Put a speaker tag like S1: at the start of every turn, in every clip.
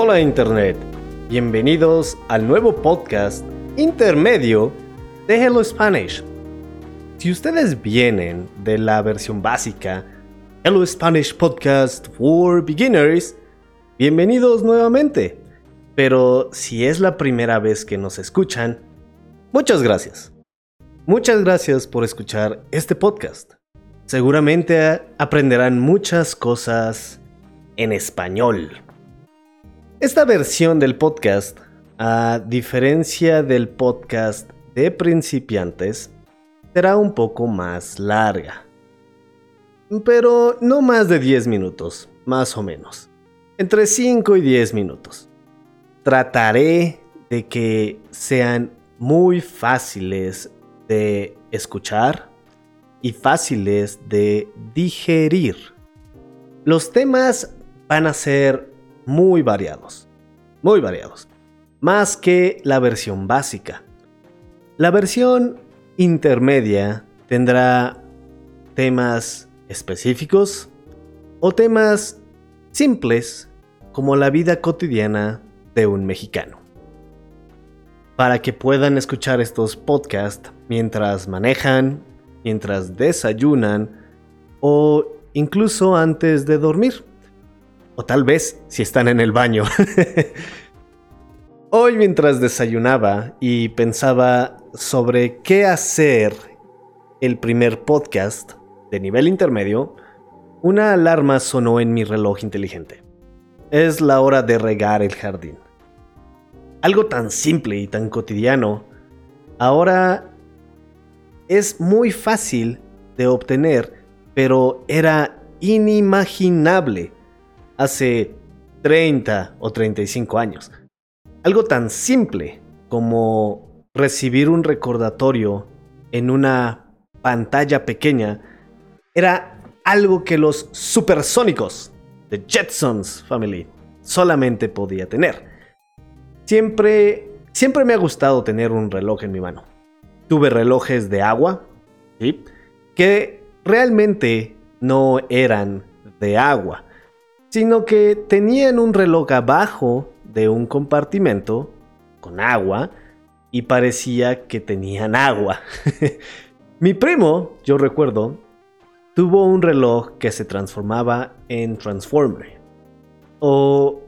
S1: Hola Internet, bienvenidos al nuevo podcast intermedio de Hello Spanish. Si ustedes vienen de la versión básica, Hello Spanish Podcast for Beginners, bienvenidos nuevamente. Pero si es la primera vez que nos escuchan, muchas gracias. Muchas gracias por escuchar este podcast. Seguramente aprenderán muchas cosas en español. Esta versión del podcast, a diferencia del podcast de principiantes, será un poco más larga. Pero no más de 10 minutos, más o menos. Entre 5 y 10 minutos. Trataré de que sean muy fáciles de escuchar y fáciles de digerir. Los temas van a ser muy variados, muy variados, más que la versión básica. La versión intermedia tendrá temas específicos o temas simples como la vida cotidiana de un mexicano. Para que puedan escuchar estos podcasts mientras manejan, mientras desayunan o incluso antes de dormir. O tal vez si están en el baño. Hoy mientras desayunaba y pensaba sobre qué hacer el primer podcast de nivel intermedio, una alarma sonó en mi reloj inteligente. Es la hora de regar el jardín. Algo tan simple y tan cotidiano, ahora es muy fácil de obtener, pero era inimaginable hace 30 o 35 años. Algo tan simple como recibir un recordatorio en una pantalla pequeña era algo que los supersónicos de Jetsons Family solamente podía tener. Siempre, siempre me ha gustado tener un reloj en mi mano tuve relojes de agua, que realmente no eran de agua, sino que tenían un reloj abajo de un compartimento con agua y parecía que tenían agua. Mi primo, yo recuerdo, tuvo un reloj que se transformaba en Transformer. O,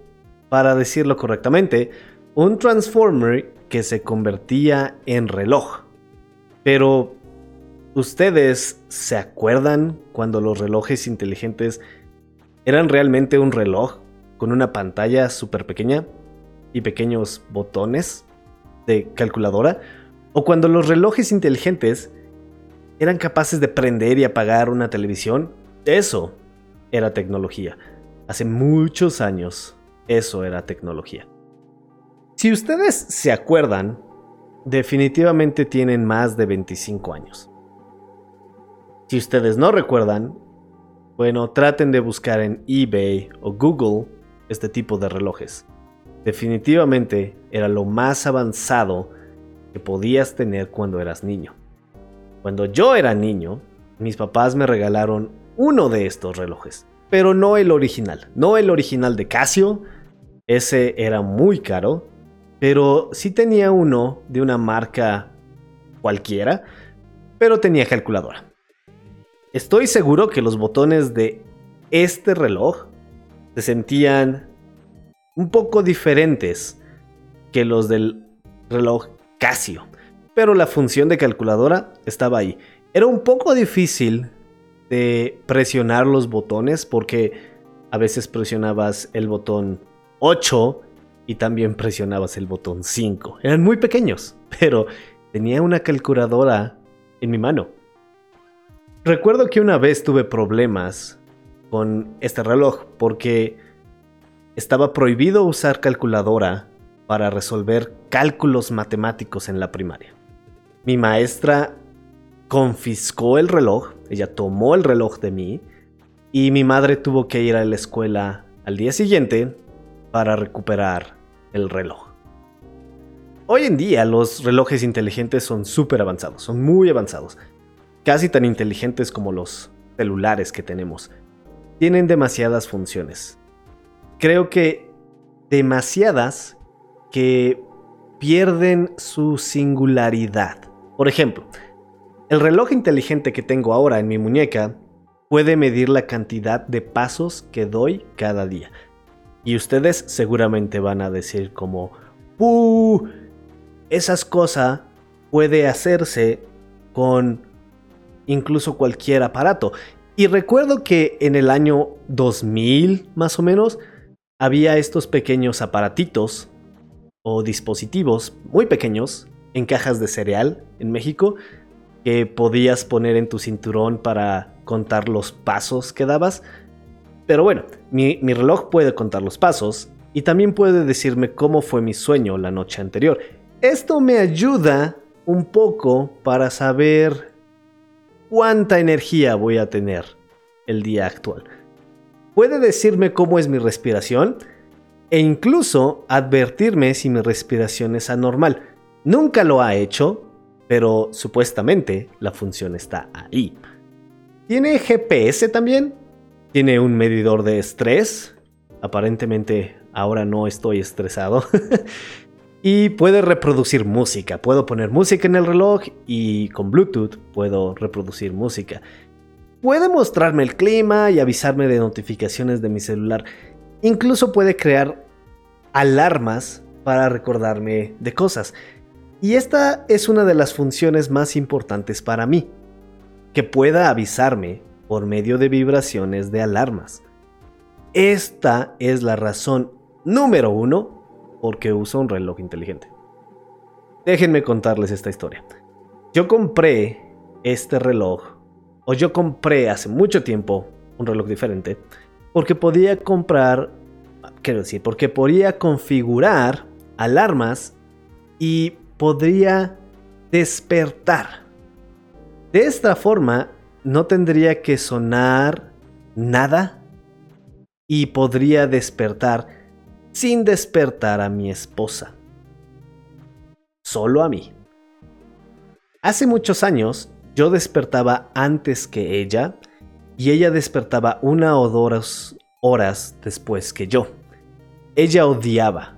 S1: para decirlo correctamente, un Transformer que se convertía en reloj. Pero, ¿ustedes se acuerdan cuando los relojes inteligentes eran realmente un reloj con una pantalla súper pequeña y pequeños botones de calculadora? ¿O cuando los relojes inteligentes eran capaces de prender y apagar una televisión? Eso era tecnología. Hace muchos años, eso era tecnología. Si ustedes se acuerdan, definitivamente tienen más de 25 años. Si ustedes no recuerdan, bueno, traten de buscar en eBay o Google este tipo de relojes. Definitivamente era lo más avanzado que podías tener cuando eras niño. Cuando yo era niño, mis papás me regalaron uno de estos relojes, pero no el original, no el original de Casio, ese era muy caro, pero sí tenía uno de una marca cualquiera, pero tenía calculadora. Estoy seguro que los botones de este reloj se sentían un poco diferentes que los del reloj Casio, pero la función de calculadora estaba ahí. Era un poco difícil de presionar los botones porque a veces presionabas el botón 8 y también presionabas el botón 5. Eran muy pequeños, pero tenía una calculadora en mi mano. Recuerdo que una vez tuve problemas con este reloj porque estaba prohibido usar calculadora para resolver cálculos matemáticos en la primaria. Mi maestra confiscó el reloj, ella tomó el reloj de mí y mi madre tuvo que ir a la escuela al día siguiente para recuperar el reloj. Hoy en día los relojes inteligentes son súper avanzados, son muy avanzados, casi tan inteligentes como los celulares que tenemos. Tienen demasiadas funciones. Creo que demasiadas que pierden su singularidad. Por ejemplo, el reloj inteligente que tengo ahora en mi muñeca puede medir la cantidad de pasos que doy cada día. Y ustedes seguramente van a decir como, ¡Puh! Esas cosas puede hacerse con incluso cualquier aparato. Y recuerdo que en el año 2000 más o menos había estos pequeños aparatitos o dispositivos muy pequeños en cajas de cereal en México que podías poner en tu cinturón para contar los pasos que dabas. Pero bueno, mi, mi, reloj puede contar los pasos y también puede decirme cómo fue mi sueño la noche anterior. Esto me ayuda un poco para saber cuánta energía voy a tener el día actual. Puede decirme cómo es mi respiración e incluso advertirme si mi respiración es anormal. Nunca lo ha hecho, pero supuestamente la función está ahí. Tiene GPS también. Tiene un medidor de estrés. Aparentemente ahora no estoy estresado. y puede reproducir música. Puedo poner música en el reloj y con Bluetooth puedo reproducir música. Puede mostrarme el clima y avisarme de notificaciones de mi celular. Incluso puede crear alarmas para recordarme de cosas. Y esta es una de las funciones más importantes para mí, que pueda avisarme por medio de vibraciones de alarmas. Esta es la razón número uno por qué uso un reloj inteligente. Déjenme contarles esta historia. Yo compré este reloj, o yo compré hace mucho tiempo un reloj diferente, porque podía comprar, quiero decir, porque podía configurar alarmas y podría despertar. De esta forma, no tendría que sonar nada y podría despertar sin despertar a mi esposa. Solo a mí. Hace muchos años yo despertaba antes que ella y ella despertaba una o dos horas después que yo. Ella odiaba,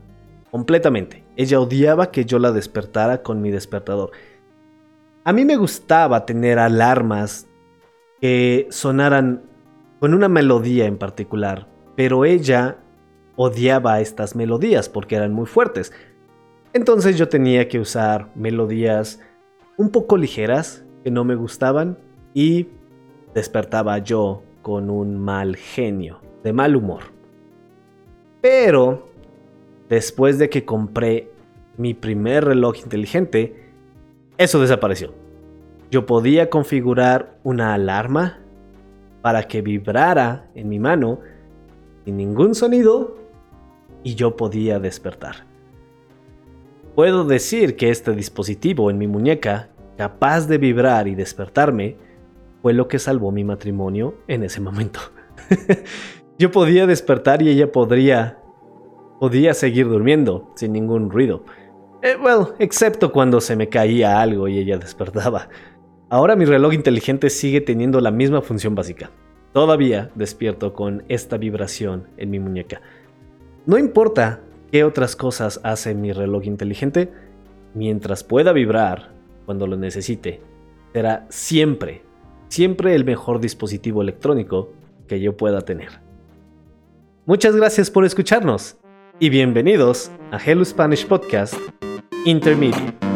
S1: completamente, ella odiaba que yo la despertara con mi despertador. A mí me gustaba tener alarmas que sonaran con una melodía en particular, pero ella odiaba estas melodías porque eran muy fuertes. Entonces yo tenía que usar melodías un poco ligeras que no me gustaban y despertaba yo con un mal genio, de mal humor. Pero después de que compré mi primer reloj inteligente, eso desapareció. Yo podía configurar una alarma para que vibrara en mi mano sin ningún sonido y yo podía despertar. Puedo decir que este dispositivo en mi muñeca, capaz de vibrar y despertarme, fue lo que salvó mi matrimonio en ese momento. yo podía despertar y ella podría podía seguir durmiendo sin ningún ruido. Eh, well, excepto cuando se me caía algo y ella despertaba. Ahora mi reloj inteligente sigue teniendo la misma función básica. Todavía despierto con esta vibración en mi muñeca. No importa qué otras cosas hace mi reloj inteligente, mientras pueda vibrar cuando lo necesite, será siempre, siempre el mejor dispositivo electrónico que yo pueda tener. Muchas gracias por escucharnos y bienvenidos a Hello Spanish Podcast Intermediate.